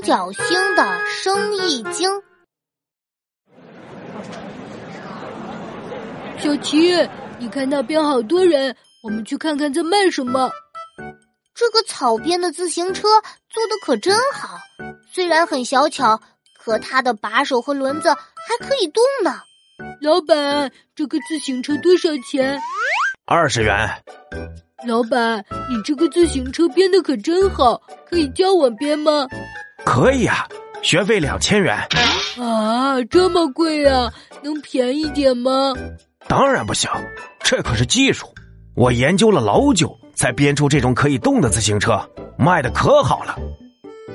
角星的生意经。小琪，你看那边好多人，我们去看看在卖什么。这个草编的自行车做的可真好，虽然很小巧，可它的把手和轮子还可以动呢。老板，这个自行车多少钱？二十元。老板，你这个自行车编的可真好，可以教我编吗？可以啊，学费两千元。啊，这么贵啊？能便宜点吗？当然不行，这可是技术，我研究了老久才编出这种可以动的自行车，卖的可好了。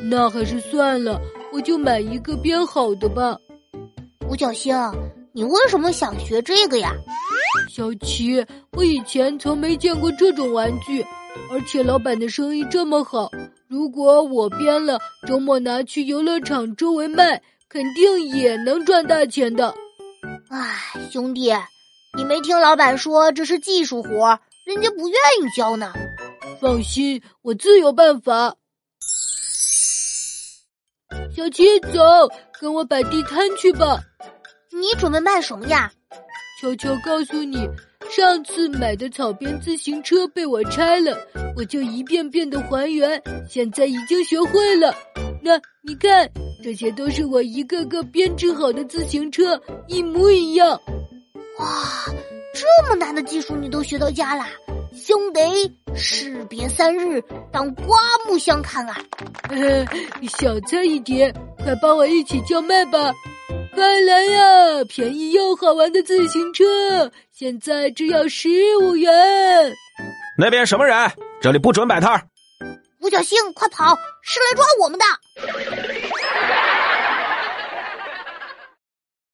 那还是算了，我就买一个编好的吧。五角星，你为什么想学这个呀？小琪，我以前从没见过这种玩具，而且老板的生意这么好，如果我编了，周末拿去游乐场周围卖，肯定也能赚大钱的。唉，兄弟，你没听老板说这是技术活，人家不愿意教呢。放心，我自有办法。小七，走，跟我摆地摊去吧。你准备卖什么呀？悄悄告诉你，上次买的草编自行车被我拆了，我就一遍遍的还原，现在已经学会了。那你看，这些都是我一个个编织好的自行车，一模一样。哇，这么难的技术你都学到家啦，兄弟，士别三日，当刮目相看啊！小菜一碟，快帮我一起叫卖吧。快来呀！便宜又好玩的自行车，现在只要十五元。那边什么人？这里不准摆摊儿！五角星，快跑！是来抓我们的。